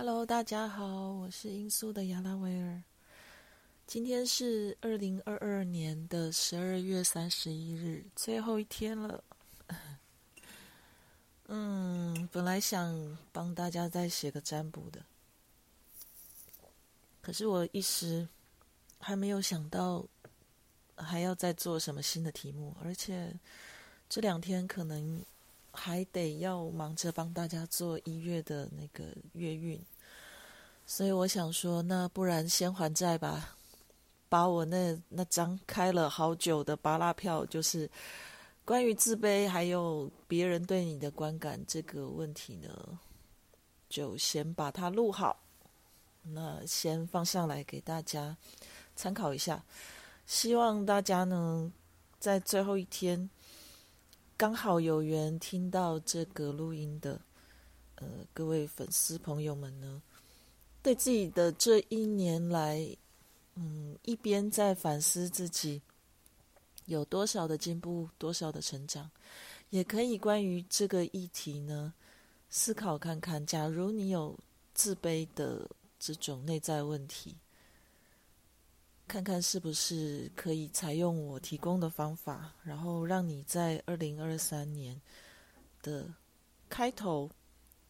Hello，大家好，我是英苏的亚拉维尔。今天是二零二二年的十二月三十一日，最后一天了。嗯，本来想帮大家再写个占卜的，可是我一时还没有想到还要再做什么新的题目，而且这两天可能。还得要忙着帮大家做一月的那个月运，所以我想说，那不然先还债吧，把我那那张开了好久的巴拉票，就是关于自卑还有别人对你的观感这个问题呢，就先把它录好，那先放上来给大家参考一下，希望大家呢在最后一天。刚好有缘听到这个录音的，呃，各位粉丝朋友们呢，对自己的这一年来，嗯，一边在反思自己有多少的进步，多少的成长，也可以关于这个议题呢，思考看看，假如你有自卑的这种内在问题。看看是不是可以采用我提供的方法，然后让你在二零二三年的开头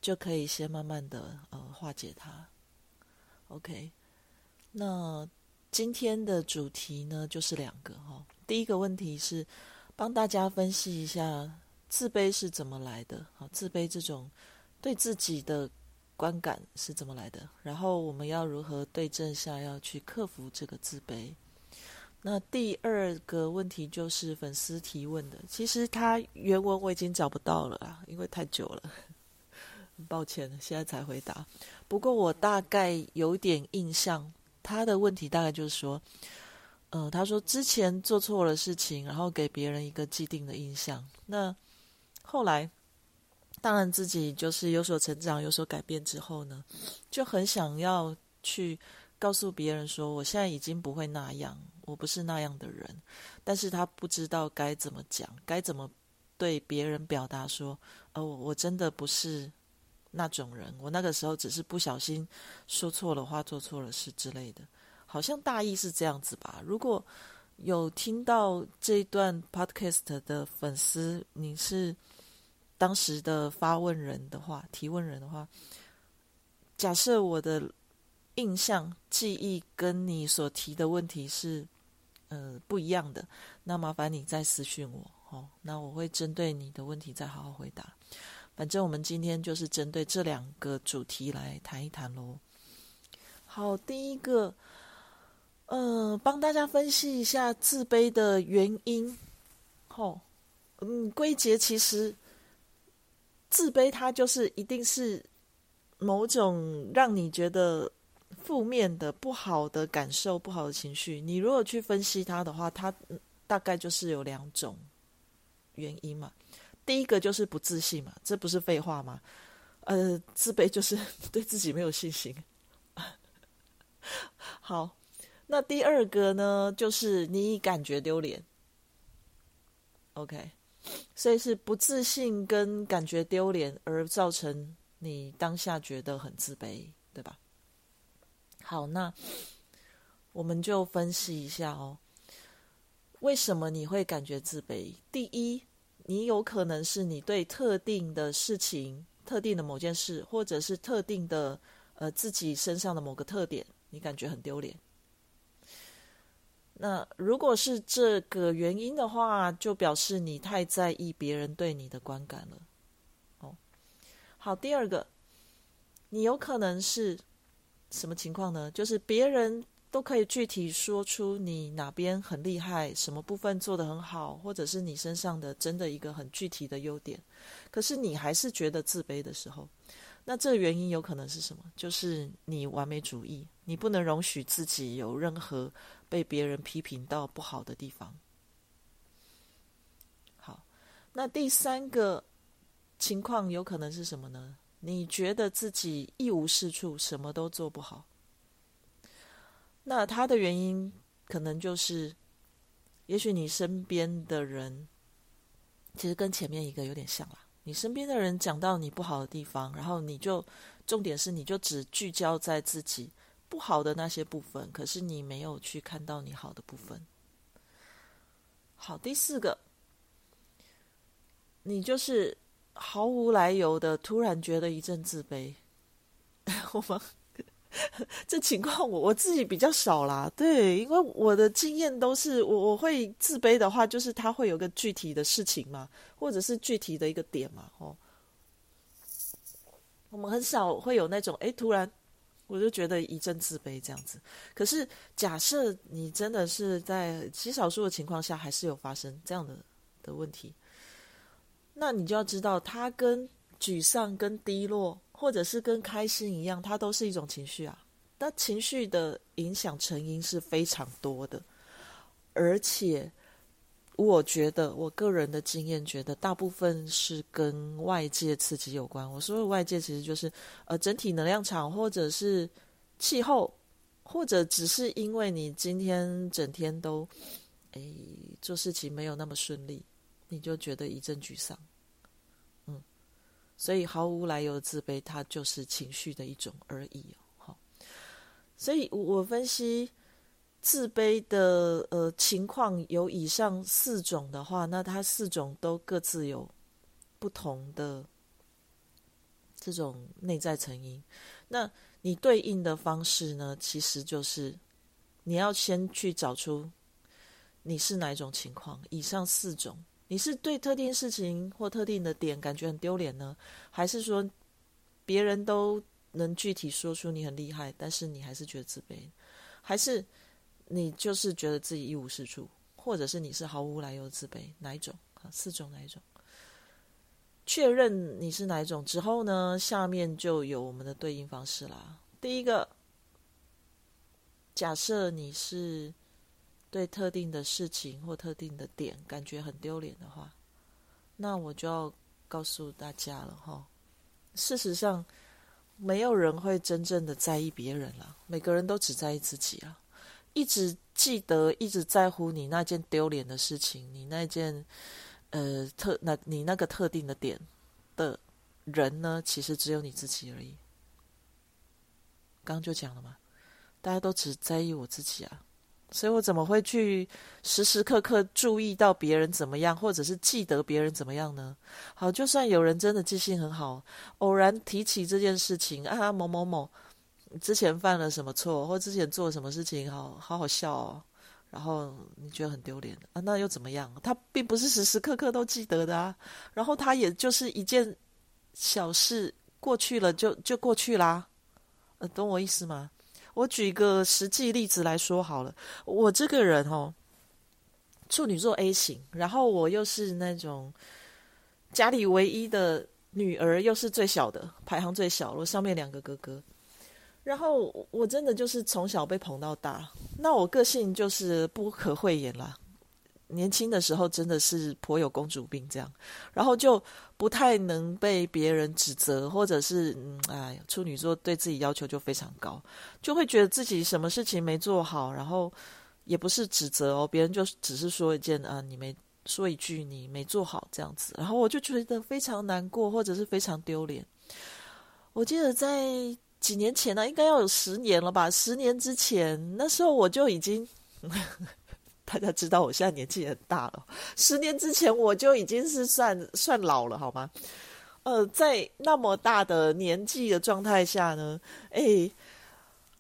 就可以先慢慢的呃化解它。OK，那今天的主题呢就是两个哈，第一个问题是帮大家分析一下自卑是怎么来的，好，自卑这种对自己的。观感是怎么来的？然后我们要如何对症下药去克服这个自卑？那第二个问题就是粉丝提问的，其实他原文我已经找不到了啊，因为太久了，很 抱歉，现在才回答。不过我大概有点印象，他的问题大概就是说，呃，他说之前做错了事情，然后给别人一个既定的印象，那后来。当然，自己就是有所成长、有所改变之后呢，就很想要去告诉别人说，我现在已经不会那样，我不是那样的人。但是他不知道该怎么讲，该怎么对别人表达说，哦，我真的不是那种人，我那个时候只是不小心说错了话、做错了事之类的，好像大意是这样子吧。如果有听到这一段 podcast 的粉丝，你是。当时的发问人的话，提问人的话，假设我的印象、记忆跟你所提的问题是呃不一样的，那麻烦你再私讯我哦，那我会针对你的问题再好好回答。反正我们今天就是针对这两个主题来谈一谈喽。好，第一个，呃，帮大家分析一下自卑的原因。吼，嗯，归结其实。自卑，它就是一定是某种让你觉得负面的、不好的感受、不好的情绪。你如果去分析它的话，它大概就是有两种原因嘛。第一个就是不自信嘛，这不是废话吗？呃，自卑就是 对自己没有信心。好，那第二个呢，就是你感觉丢脸。OK。所以是不自信跟感觉丢脸而造成你当下觉得很自卑，对吧？好，那我们就分析一下哦，为什么你会感觉自卑？第一，你有可能是你对特定的事情、特定的某件事，或者是特定的呃自己身上的某个特点，你感觉很丢脸。那如果是这个原因的话，就表示你太在意别人对你的观感了。哦，好，第二个，你有可能是什么情况呢？就是别人都可以具体说出你哪边很厉害，什么部分做得很好，或者是你身上的真的一个很具体的优点，可是你还是觉得自卑的时候，那这个原因有可能是什么？就是你完美主义，你不能容许自己有任何。被别人批评到不好的地方。好，那第三个情况有可能是什么呢？你觉得自己一无是处，什么都做不好。那他的原因可能就是，也许你身边的人其实跟前面一个有点像啦。你身边的人讲到你不好的地方，然后你就重点是你就只聚焦在自己不好的那些部分，可是你没有去看到你好的部分。好，第四个，你就是毫无来由的突然觉得一阵自卑。我们 这情况我我自己比较少啦，对，因为我的经验都是我我会自卑的话，就是他会有个具体的事情嘛，或者是具体的一个点嘛，哦，我们很少会有那种哎，突然我就觉得一阵自卑这样子。可是假设你真的是在极少数的情况下，还是有发生这样的的问题，那你就要知道，它跟沮丧、跟低落。或者是跟开心一样，它都是一种情绪啊。那情绪的影响成因是非常多的，而且我觉得我个人的经验觉得，大部分是跟外界刺激有关。我说的外界其实就是呃整体能量场，或者是气候，或者只是因为你今天整天都诶做事情没有那么顺利，你就觉得一阵沮丧。所以毫无来由的自卑，它就是情绪的一种而已哦。好，所以我分析自卑的呃情况有以上四种的话，那它四种都各自有不同的这种内在成因。那你对应的方式呢，其实就是你要先去找出你是哪一种情况，以上四种。你是对特定事情或特定的点感觉很丢脸呢，还是说别人都能具体说出你很厉害，但是你还是觉得自卑？还是你就是觉得自己一无是处，或者是你是毫无来由的自卑？哪一种啊？四种哪一种？确认你是哪一种之后呢？下面就有我们的对应方式啦。第一个，假设你是。对特定的事情或特定的点感觉很丢脸的话，那我就要告诉大家了哈。事实上，没有人会真正的在意别人了，每个人都只在意自己啊。一直记得、一直在乎你那件丢脸的事情，你那件呃特那你那个特定的点的人呢，其实只有你自己而已。刚刚就讲了嘛，大家都只在意我自己啊。所以我怎么会去时时刻刻注意到别人怎么样，或者是记得别人怎么样呢？好，就算有人真的记性很好，偶然提起这件事情啊，某某某之前犯了什么错，或之前做什么事情，好好好笑哦，然后你觉得很丢脸啊，那又怎么样？他并不是时时刻刻都记得的啊，然后他也就是一件小事过去了，就就过去啦，呃，懂我意思吗？我举个实际例子来说好了，我这个人哦，处女座 A 型，然后我又是那种家里唯一的女儿，又是最小的，排行最小，我上面两个哥哥，然后我真的就是从小被捧到大，那我个性就是不可讳言啦。年轻的时候真的是颇有公主病这样，然后就不太能被别人指责，或者是嗯，哎，处女座对自己要求就非常高，就会觉得自己什么事情没做好，然后也不是指责哦，别人就只是说一件啊，你没说一句你没做好这样子，然后我就觉得非常难过，或者是非常丢脸。我记得在几年前呢，应该要有十年了吧，十年之前，那时候我就已经。大家知道我现在年纪很大了，十年之前我就已经是算算老了，好吗？呃，在那么大的年纪的状态下呢，哎，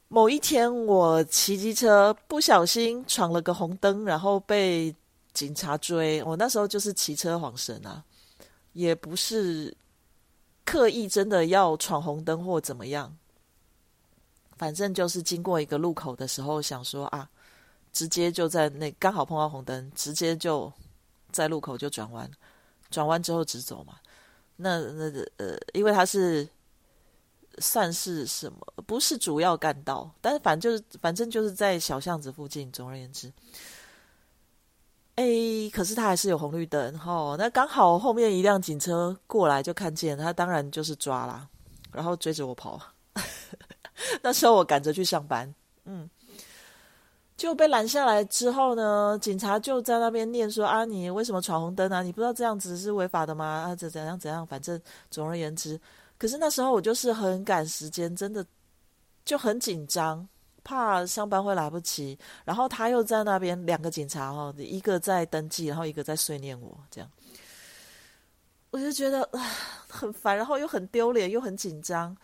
某一天我骑机车不小心闯了个红灯，然后被警察追。我那时候就是骑车晃神啊，也不是刻意真的要闯红灯或怎么样，反正就是经过一个路口的时候，想说啊。直接就在那刚好碰到红灯，直接就在路口就转弯，转弯之后直走嘛。那那呃，因为它是算是什么？不是主要干道，但是反正就是反正就是在小巷子附近。总而言之，哎，可是他还是有红绿灯哈。那刚好后面一辆警车过来，就看见他，当然就是抓啦，然后追着我跑。那时候我赶着去上班，嗯。就被拦下来之后呢，警察就在那边念说：“啊，你为什么闯红灯啊？你不知道这样子是违法的吗？啊，怎怎样怎样？反正总而言之，可是那时候我就是很赶时间，真的就很紧张，怕上班会来不及。然后他又在那边，两个警察哈，一个在登记，然后一个在碎念我，这样我就觉得很烦，然后又很丢脸，又很紧张，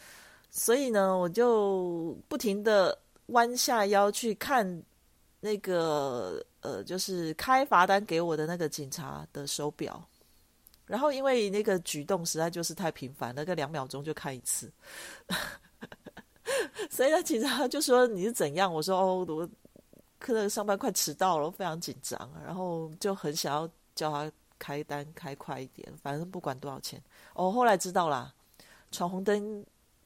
所以呢，我就不停的弯下腰去看。”那个呃，就是开罚单给我的那个警察的手表，然后因为那个举动实在就是太频繁，那个两秒钟就看一次，所以那警察就说你是怎样？我说哦，我可能上班快迟到了，非常紧张，然后就很想要叫他开单开快一点，反正不管多少钱。哦，后来知道啦，闯红灯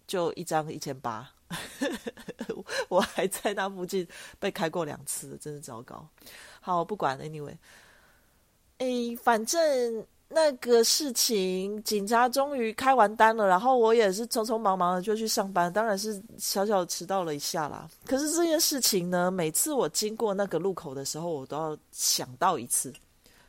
就一张一千八。我还在那附近被开过两次，真是糟糕。好，不管，anyway，哎，反正那个事情，警察终于开完单了，然后我也是匆匆忙忙的就去上班，当然是小小迟到了一下啦。可是这件事情呢，每次我经过那个路口的时候，我都要想到一次，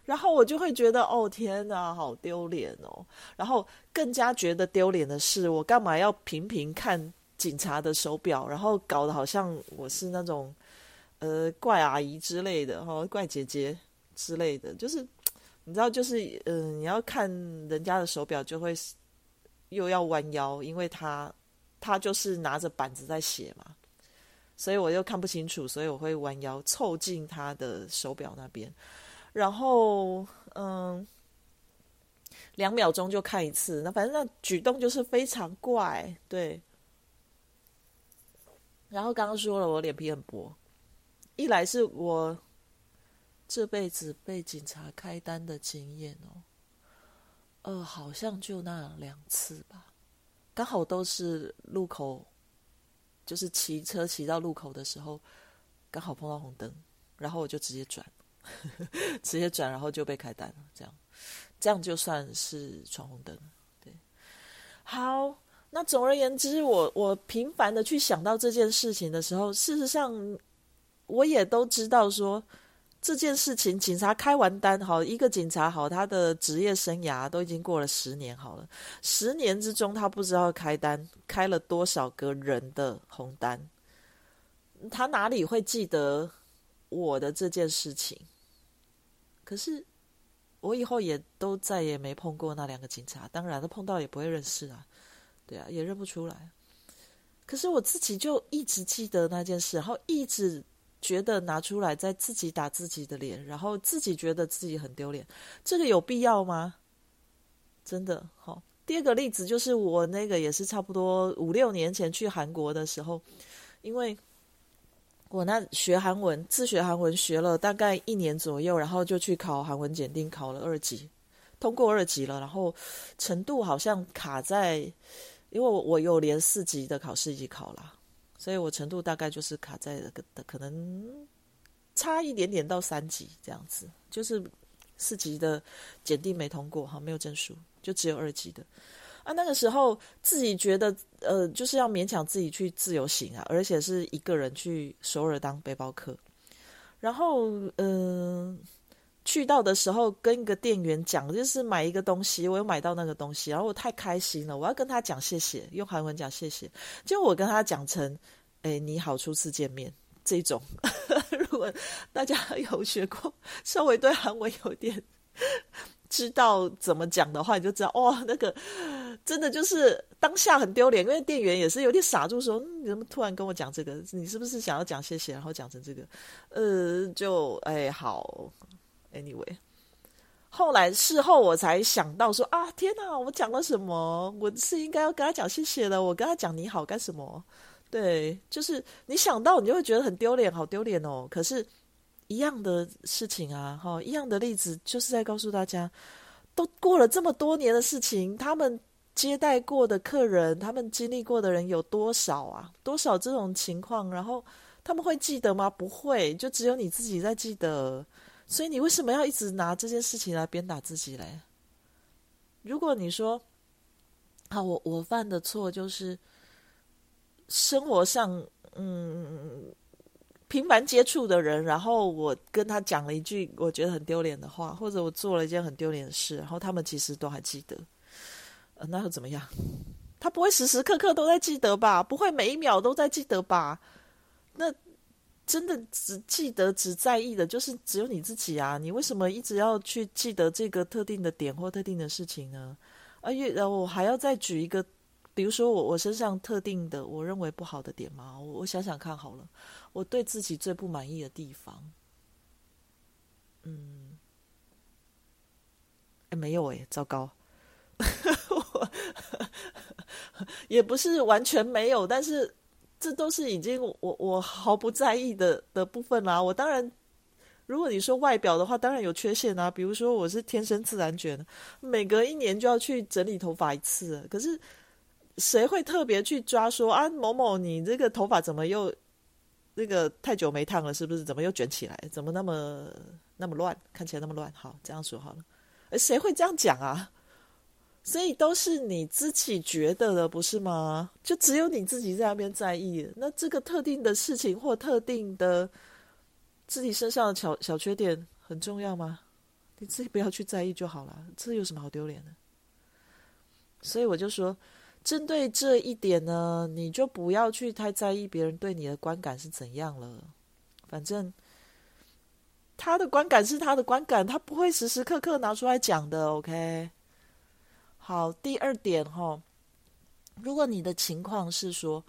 然后我就会觉得，哦天哪，好丢脸哦。然后更加觉得丢脸的是，我干嘛要频频看？警察的手表，然后搞得好像我是那种呃怪阿姨之类的哈，怪姐姐之类的，就是你知道，就是嗯，你要看人家的手表，就会又要弯腰，因为他他就是拿着板子在写嘛，所以我又看不清楚，所以我会弯腰凑近他的手表那边，然后嗯，两秒钟就看一次，那反正那举动就是非常怪，对。然后刚刚说了，我脸皮很薄。一来是我这辈子被警察开单的经验哦，呃，好像就那两次吧，刚好都是路口，就是骑车骑到路口的时候，刚好碰到红灯，然后我就直接转，直接转，然后就被开单了。这样，这样就算是闯红灯。对，好。那总而言之，我我频繁的去想到这件事情的时候，事实上，我也都知道说这件事情，警察开完单，好一个警察好，他的职业生涯都已经过了十年，好了，十年之中，他不知道开单开了多少个人的红单，他哪里会记得我的这件事情？可是我以后也都再也没碰过那两个警察，当然，他碰到也不会认识啊。对啊，也认不出来。可是我自己就一直记得那件事，然后一直觉得拿出来在自己打自己的脸，然后自己觉得自己很丢脸。这个有必要吗？真的好。第二个例子就是我那个也是差不多五六年前去韩国的时候，因为我那学韩文自学韩文学了大概一年左右，然后就去考韩文检定，考了二级，通过二级了，然后程度好像卡在。因为我我有连四级的考试一起考了，所以我程度大概就是卡在可能差一点点到三级这样子，就是四级的检定没通过哈，没有证书，就只有二级的啊。那个时候自己觉得呃，就是要勉强自己去自由行啊，而且是一个人去首尔当背包客，然后嗯。去到的时候，跟一个店员讲，就是买一个东西，我又买到那个东西，然后我太开心了，我要跟他讲谢谢，用韩文讲谢谢。结果我跟他讲成，哎，你好，初次见面这种。如果大家有学过，稍微对韩文有点知道怎么讲的话，你就知道，哇，那个真的就是当下很丢脸，因为店员也是有点傻住，说你怎么突然跟我讲这个？你是不是想要讲谢谢，然后讲成这个？呃，就哎好。Anyway，后来事后我才想到说啊，天哪，我讲了什么？我是应该要跟他讲谢谢的。我跟他讲你好干什么？对，就是你想到你就会觉得很丢脸，好丢脸哦。可是，一样的事情啊，哈，一样的例子，就是在告诉大家，都过了这么多年的事情，他们接待过的客人，他们经历过的人有多少啊？多少这种情况？然后他们会记得吗？不会，就只有你自己在记得。所以你为什么要一直拿这件事情来鞭打自己嘞？如果你说，啊，我我犯的错就是生活上，嗯，频繁接触的人，然后我跟他讲了一句我觉得很丢脸的话，或者我做了一件很丢脸的事，然后他们其实都还记得，呃，那又怎么样？他不会时时刻刻都在记得吧？不会每一秒都在记得吧？那真的只记得、只在意的，就是只有你自己啊！你为什么一直要去记得这个特定的点或特定的事情呢？而且，然后我还要再举一个，比如说我我身上特定的我认为不好的点吗？我我想想看好了，我对自己最不满意的地方，嗯，哎，没有哎，糟糕。也不是完全没有，但是这都是已经我我毫不在意的的部分啦。我当然，如果你说外表的话，当然有缺陷啊。比如说我是天生自然卷，每隔一年就要去整理头发一次。可是谁会特别去抓说啊某某你这个头发怎么又那个太久没烫了，是不是？怎么又卷起来？怎么那么那么乱？看起来那么乱？好，这样说好了。哎，谁会这样讲啊？所以都是你自己觉得的，不是吗？就只有你自己在那边在意。那这个特定的事情或特定的自己身上的小小缺点很重要吗？你自己不要去在意就好了，这有什么好丢脸的？所以我就说，针对这一点呢，你就不要去太在意别人对你的观感是怎样了。反正他的观感是他的观感，他不会时时刻刻拿出来讲的。OK。好，第二点哈，如果你的情况是说，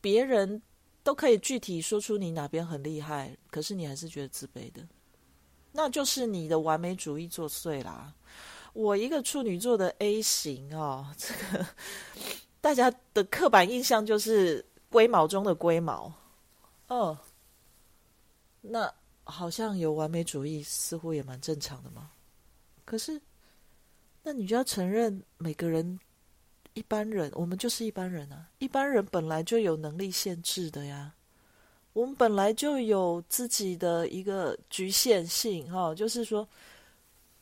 别人都可以具体说出你哪边很厉害，可是你还是觉得自卑的，那就是你的完美主义作祟啦。我一个处女座的 A 型哦，这个大家的刻板印象就是龟毛中的龟毛，哦，那好像有完美主义，似乎也蛮正常的嘛。可是。那你就要承认，每个人一般人，我们就是一般人啊。一般人本来就有能力限制的呀，我们本来就有自己的一个局限性哈。就是说，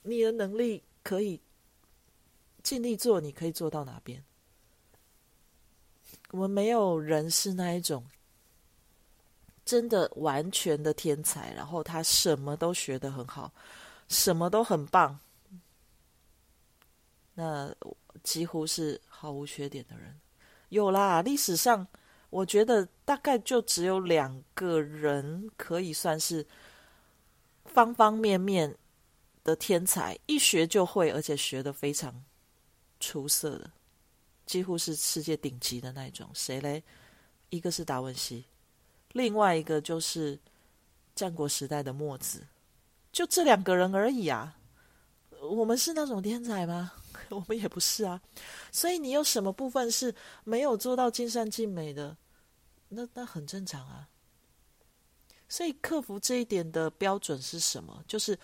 你的能力可以尽力做，你可以做到哪边？我们没有人是那一种真的完全的天才，然后他什么都学得很好，什么都很棒。那几乎是毫无缺点的人，有啦。历史上，我觉得大概就只有两个人可以算是方方面面的天才，一学就会，而且学的非常出色的，几乎是世界顶级的那种。谁嘞？一个是达文西，另外一个就是战国时代的墨子，就这两个人而已啊。我们是那种天才吗？我们也不是啊，所以你有什么部分是没有做到尽善尽美的？那那很正常啊。所以克服这一点的标准是什么？就是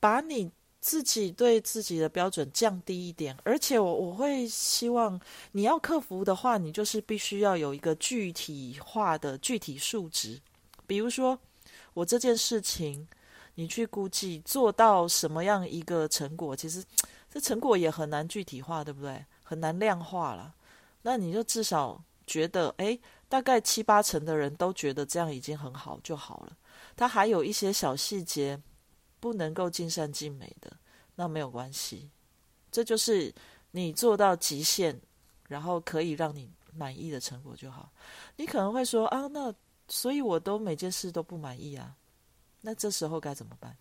把你自己对自己的标准降低一点。而且我我会希望你要克服的话，你就是必须要有一个具体化的具体数值。比如说，我这件事情，你去估计做到什么样一个成果，其实。这成果也很难具体化，对不对？很难量化了。那你就至少觉得，哎，大概七八成的人都觉得这样已经很好就好了。他还有一些小细节不能够尽善尽美的，那没有关系。这就是你做到极限，然后可以让你满意的成果就好。你可能会说啊，那所以我都每件事都不满意啊。那这时候该怎么办？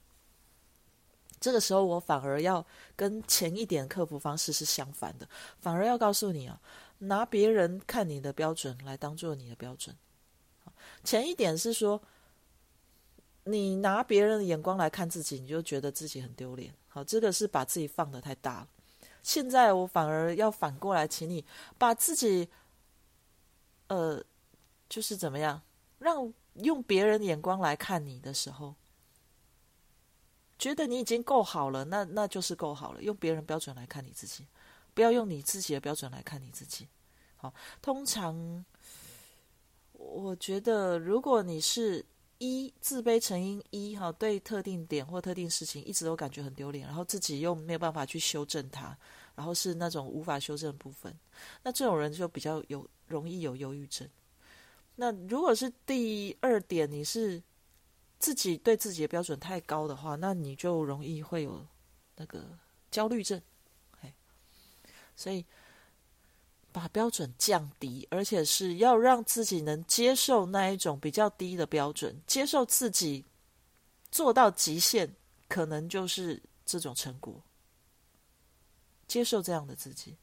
这个时候，我反而要跟前一点克服方式是相反的，反而要告诉你啊，拿别人看你的标准来当做你的标准。前一点是说，你拿别人的眼光来看自己，你就觉得自己很丢脸。好，这个是把自己放的太大了。现在我反而要反过来，请你把自己，呃，就是怎么样，让用别人眼光来看你的时候。觉得你已经够好了，那那就是够好了。用别人标准来看你自己，不要用你自己的标准来看你自己。好，通常我觉得，如果你是一自卑成因一哈，对特定点或特定事情一直都感觉很丢脸，然后自己又没有办法去修正它，然后是那种无法修正的部分，那这种人就比较有容易有忧郁症。那如果是第二点，你是自己对自己的标准太高的话，那你就容易会有那个焦虑症。哎，所以把标准降低，而且是要让自己能接受那一种比较低的标准，接受自己做到极限，可能就是这种成果。接受这样的自己，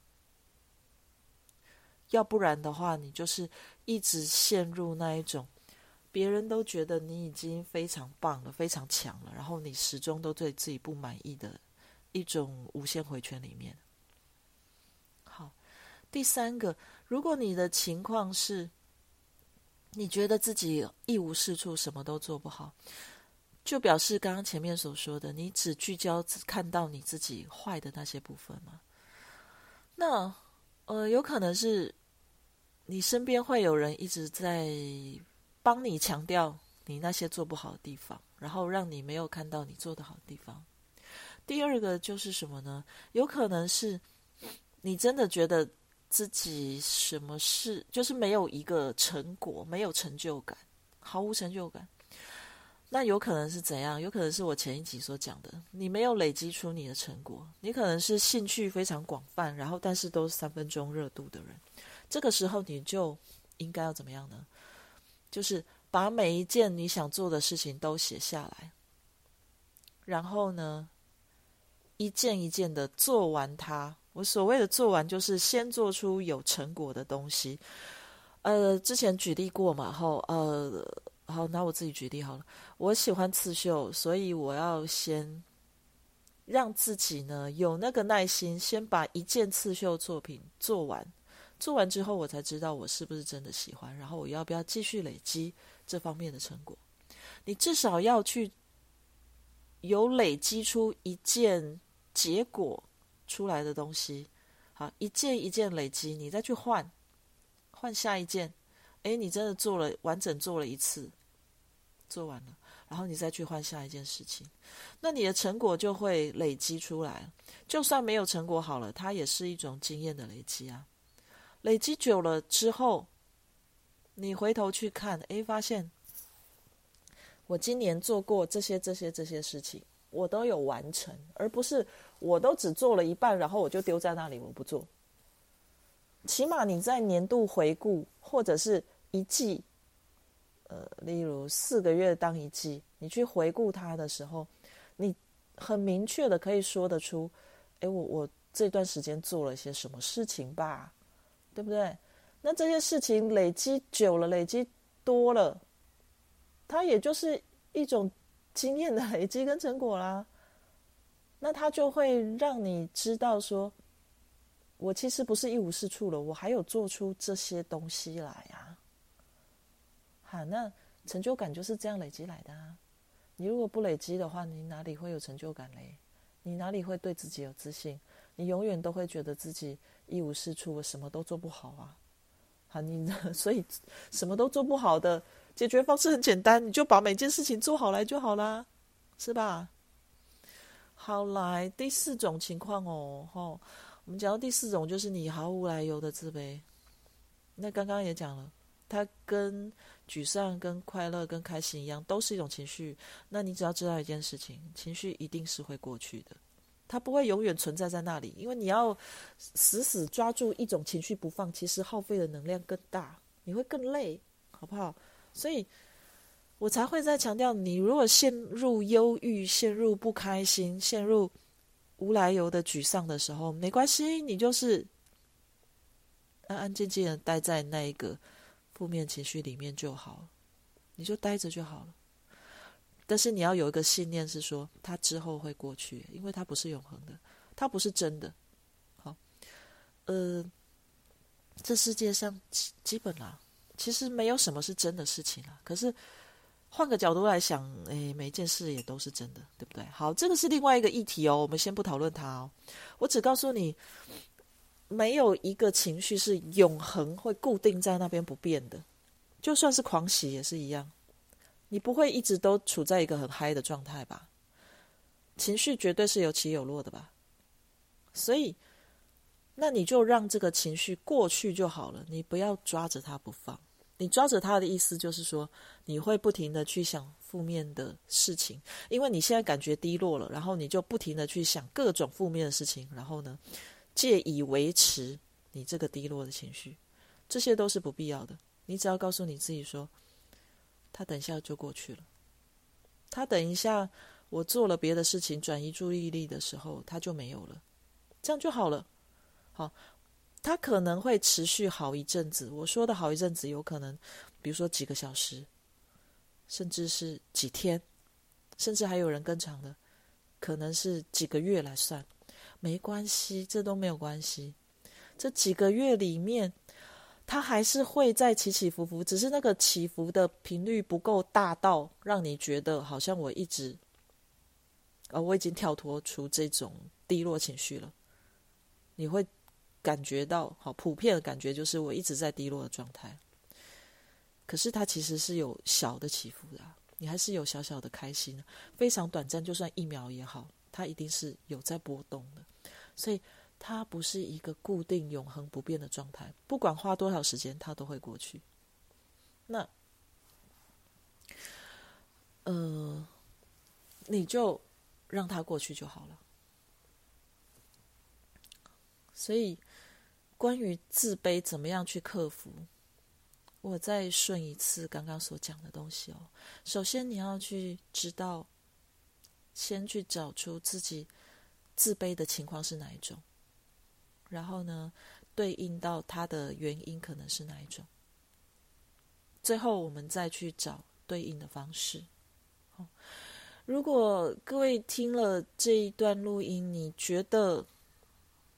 要不然的话，你就是一直陷入那一种。别人都觉得你已经非常棒了，非常强了，然后你始终都对自己不满意的一种无限回圈里面。好，第三个，如果你的情况是，你觉得自己一无是处，什么都做不好，就表示刚刚前面所说的，你只聚焦看到你自己坏的那些部分吗？那呃，有可能是你身边会有人一直在。帮你强调你那些做不好的地方，然后让你没有看到你做的好的地方。第二个就是什么呢？有可能是你真的觉得自己什么事就是没有一个成果，没有成就感，毫无成就感。那有可能是怎样？有可能是我前一集所讲的，你没有累积出你的成果。你可能是兴趣非常广泛，然后但是都是三分钟热度的人。这个时候你就应该要怎么样呢？就是把每一件你想做的事情都写下来，然后呢，一件一件的做完它。我所谓的做完，就是先做出有成果的东西。呃，之前举例过嘛，后呃，好拿我自己举例好了。我喜欢刺绣，所以我要先让自己呢有那个耐心，先把一件刺绣作品做完。做完之后，我才知道我是不是真的喜欢，然后我要不要继续累积这方面的成果。你至少要去有累积出一件结果出来的东西，好，一件一件累积，你再去换，换下一件。诶，你真的做了完整做了一次，做完了，然后你再去换下一件事情，那你的成果就会累积出来。就算没有成果好了，它也是一种经验的累积啊。累积久了之后，你回头去看，诶，发现我今年做过这些、这些、这些事情，我都有完成，而不是我都只做了一半，然后我就丢在那里，我不做。起码你在年度回顾或者是一季，呃，例如四个月当一季，你去回顾它的时候，你很明确的可以说得出，诶，我我这段时间做了些什么事情吧。对不对？那这些事情累积久了，累积多了，它也就是一种经验的累积跟成果啦。那它就会让你知道说，我其实不是一无是处了，我还有做出这些东西来啊。好，那成就感就是这样累积来的啊。你如果不累积的话，你哪里会有成就感嘞？你哪里会对自己有自信？你永远都会觉得自己。一无是处，我什么都做不好啊！好，你 所以什么都做不好的解决方式很简单，你就把每件事情做好来就好啦，是吧？好，来第四种情况哦，哈，我们讲到第四种就是你毫无来由的自卑。那刚刚也讲了，它跟沮丧、跟快乐、跟开心一样，都是一种情绪。那你只要知道一件事情，情绪一定是会过去的。它不会永远存在在那里，因为你要死死抓住一种情绪不放，其实耗费的能量更大，你会更累，好不好？所以我才会在强调，你如果陷入忧郁、陷入不开心、陷入无来由的沮丧的时候，没关系，你就是安安静静的待在那一个负面情绪里面就好，你就待着就好了。但是你要有一个信念，是说它之后会过去，因为它不是永恒的，它不是真的。好，呃，这世界上基基本啦，其实没有什么是真的事情啦。可是换个角度来想，诶，每件事也都是真的，对不对？好，这个是另外一个议题哦，我们先不讨论它哦。我只告诉你，没有一个情绪是永恒会固定在那边不变的，就算是狂喜也是一样。你不会一直都处在一个很嗨的状态吧？情绪绝对是有起有落的吧？所以，那你就让这个情绪过去就好了，你不要抓着它不放。你抓着他的意思就是说，你会不停的去想负面的事情，因为你现在感觉低落了，然后你就不停的去想各种负面的事情，然后呢，借以维持你这个低落的情绪，这些都是不必要的。你只要告诉你自己说，他等一下就过去了，他等一下我做了别的事情转移注意力的时候，他就没有了，这样就好了。好。他可能会持续好一阵子。我说的好一阵子，有可能，比如说几个小时，甚至是几天，甚至还有人更长的，可能是几个月来算。没关系，这都没有关系。这几个月里面，它还是会在起起伏伏，只是那个起伏的频率不够大到让你觉得好像我一直，呃，我已经跳脱出这种低落情绪了。你会。感觉到好普遍的感觉就是我一直在低落的状态，可是它其实是有小的起伏的，你还是有小小的开心，非常短暂，就算一秒也好，它一定是有在波动的，所以它不是一个固定永恒不变的状态，不管花多少时间，它都会过去。那，呃，你就让它过去就好了。所以。关于自卑怎么样去克服？我再顺一次刚刚所讲的东西哦。首先，你要去知道，先去找出自己自卑的情况是哪一种，然后呢，对应到它的原因可能是哪一种。最后，我们再去找对应的方式。如果各位听了这一段录音，你觉得？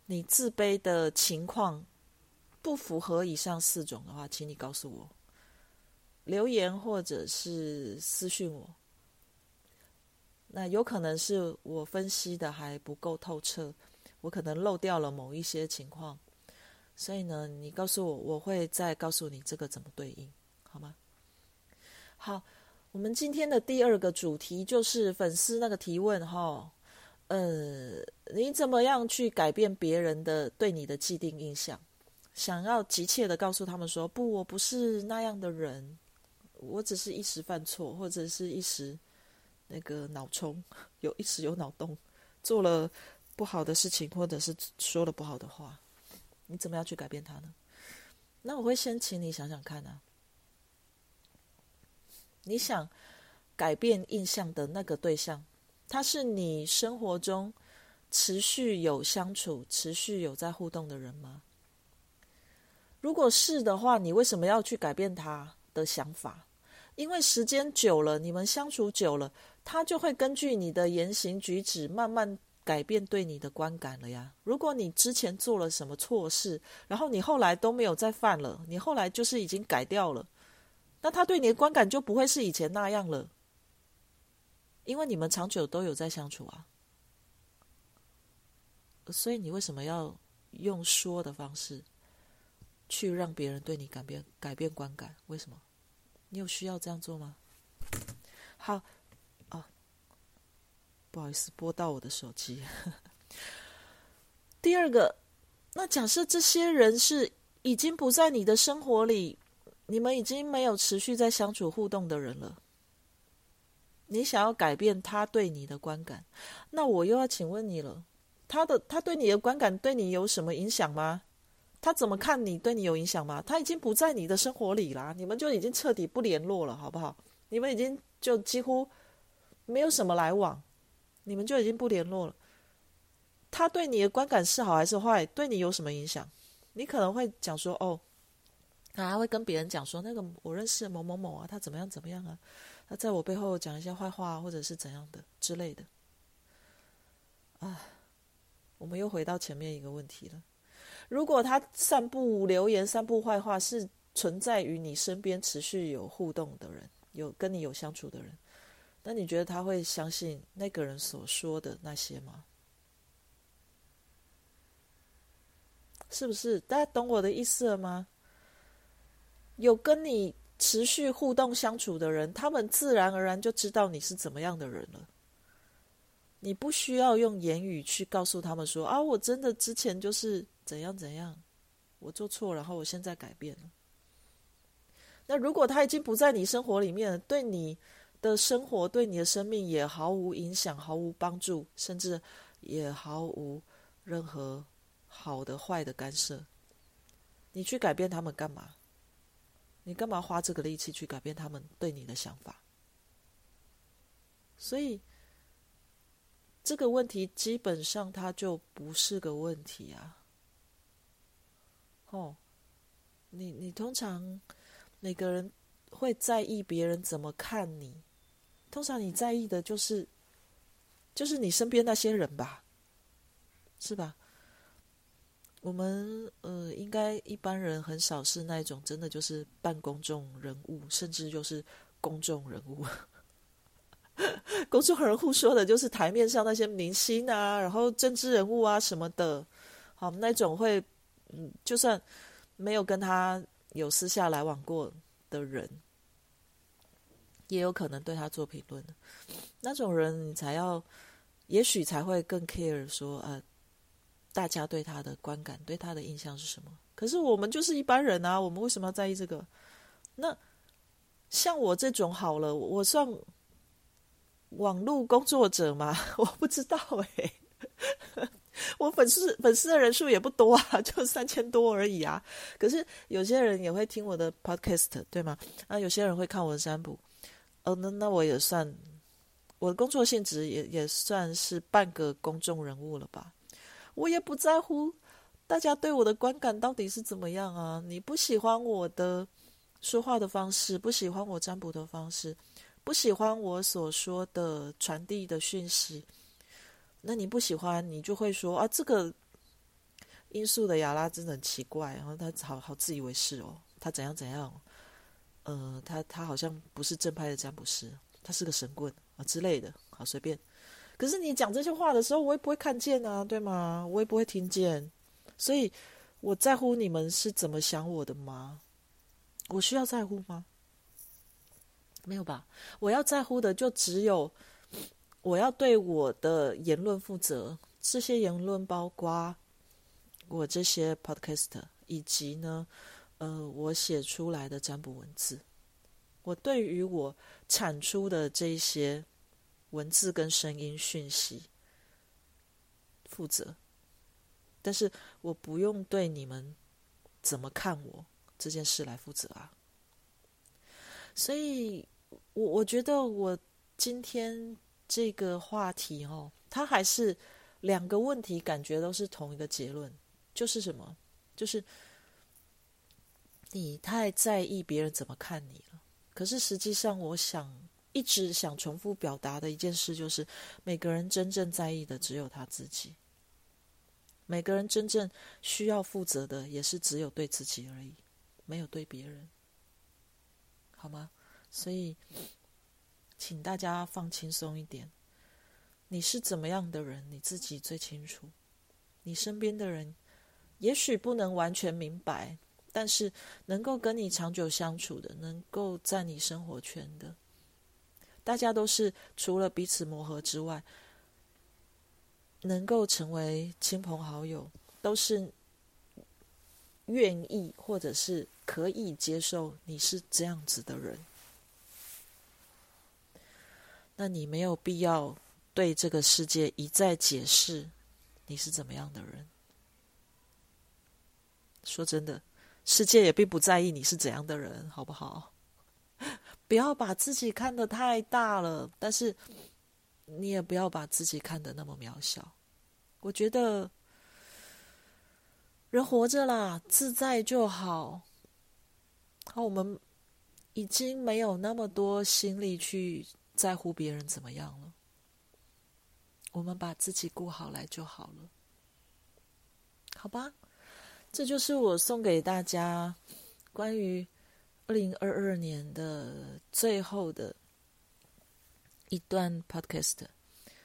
你自卑的情况不符合以上四种的话，请你告诉我，留言或者是私信我。那有可能是我分析的还不够透彻，我可能漏掉了某一些情况，所以呢，你告诉我，我会再告诉你这个怎么对应，好吗？好，我们今天的第二个主题就是粉丝那个提问哈。呃，你怎么样去改变别人的对你的既定印象？想要急切的告诉他们说：“不，我不是那样的人，我只是一时犯错，或者是一时那个脑冲，有一时有脑洞，做了不好的事情，或者是说了不好的话。”你怎么样去改变他呢？那我会先请你想想看啊，你想改变印象的那个对象。他是你生活中持续有相处、持续有在互动的人吗？如果是的话，你为什么要去改变他的想法？因为时间久了，你们相处久了，他就会根据你的言行举止慢慢改变对你的观感了呀。如果你之前做了什么错事，然后你后来都没有再犯了，你后来就是已经改掉了，那他对你的观感就不会是以前那样了。因为你们长久都有在相处啊，所以你为什么要用说的方式去让别人对你改变改变观感？为什么？你有需要这样做吗？好，不好意思，拨到我的手机。第二个，那假设这些人是已经不在你的生活里，你们已经没有持续在相处互动的人了。你想要改变他对你的观感，那我又要请问你了，他的他对你的观感对你有什么影响吗？他怎么看你对你有影响吗？他已经不在你的生活里啦，你们就已经彻底不联络了，好不好？你们已经就几乎没有什么来往，你们就已经不联络了。他对你的观感是好还是坏？对你有什么影响？你可能会讲说，哦，他会跟别人讲说，那个我认识某某某啊，他怎么样怎么样啊？他在我背后讲一些坏话，或者是怎样的之类的。啊，我们又回到前面一个问题了：如果他散布留言、散布坏话，是存在于你身边、持续有互动的人，有跟你有相处的人，那你觉得他会相信那个人所说的那些吗？是不是？大家懂我的意思了吗？有跟你。持续互动相处的人，他们自然而然就知道你是怎么样的人了。你不需要用言语去告诉他们说：“啊，我真的之前就是怎样怎样，我做错，然后我现在改变了。”那如果他已经不在你生活里面，对你的生活、对你的生命也毫无影响、毫无帮助，甚至也毫无任何好的、坏的干涉，你去改变他们干嘛？你干嘛花这个力气去改变他们对你的想法？所以这个问题基本上它就不是个问题啊。哦，你你通常每个人会在意别人怎么看你，通常你在意的就是就是你身边那些人吧，是吧？我们呃，应该一般人很少是那种真的就是半公众人物，甚至就是公众人物。公众人物说的就是台面上那些明星啊，然后政治人物啊什么的，好那种会嗯，就算没有跟他有私下来往过的人，也有可能对他做评论的那种人，你才要，也许才会更 care 说呃。大家对他的观感、对他的印象是什么？可是我们就是一般人啊，我们为什么要在意这个？那像我这种好了，我算网络工作者吗？我不知道哎，我粉丝粉丝的人数也不多啊，就三千多而已啊。可是有些人也会听我的 podcast，对吗？啊，有些人会看我的占卜，哦，那那我也算我的工作性质也也算是半个公众人物了吧？我也不在乎大家对我的观感到底是怎么样啊！你不喜欢我的说话的方式，不喜欢我占卜的方式，不喜欢我所说的传递的讯息，那你不喜欢，你就会说啊，这个因素的雅拉真的很奇怪，然后他好好自以为是哦，他怎样怎样，呃，他他好像不是正派的占卜师，他是个神棍啊之类的，好随便。可是你讲这些话的时候，我也不会看见啊，对吗？我也不会听见，所以我在乎你们是怎么想我的吗？我需要在乎吗？没有吧？我要在乎的就只有我要对我的言论负责。这些言论包括我这些 podcast，以及呢，呃，我写出来的占卜文字。我对于我产出的这些。文字跟声音讯息负责，但是我不用对你们怎么看我这件事来负责啊。所以，我我觉得我今天这个话题哦，它还是两个问题，感觉都是同一个结论，就是什么？就是你太在意别人怎么看你了。可是实际上，我想。一直想重复表达的一件事，就是每个人真正在意的只有他自己。每个人真正需要负责的，也是只有对自己而已，没有对别人，好吗？所以，请大家放轻松一点。你是怎么样的人，你自己最清楚。你身边的人，也许不能完全明白，但是能够跟你长久相处的，能够在你生活圈的。大家都是除了彼此磨合之外，能够成为亲朋好友，都是愿意或者是可以接受你是这样子的人。那你没有必要对这个世界一再解释你是怎么样的人。说真的，世界也并不在意你是怎样的人，好不好？不要把自己看得太大了，但是你也不要把自己看得那么渺小。我觉得人活着啦，自在就好。好，我们已经没有那么多心力去在乎别人怎么样了。我们把自己顾好来就好了，好吧？这就是我送给大家关于。二零二二年的最后的一段 podcast，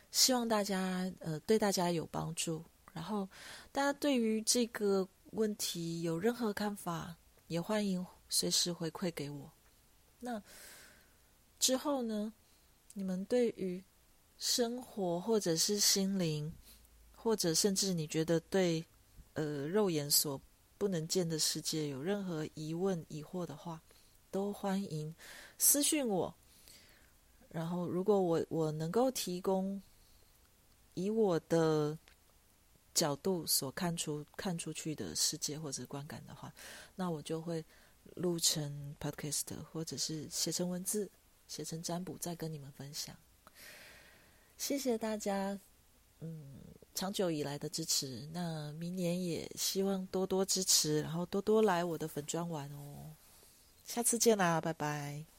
希望大家呃对大家有帮助。然后大家对于这个问题有任何看法，也欢迎随时回馈给我。那之后呢，你们对于生活或者是心灵，或者甚至你觉得对呃肉眼所不能见的世界有任何疑问疑惑的话，都欢迎私讯我。然后，如果我我能够提供以我的角度所看出看出去的世界或者观感的话，那我就会录成 podcast，或者是写成文字，写成占卜，再跟你们分享。谢谢大家，嗯，长久以来的支持。那明年也希望多多支持，然后多多来我的粉砖玩哦。下次见啦，拜拜。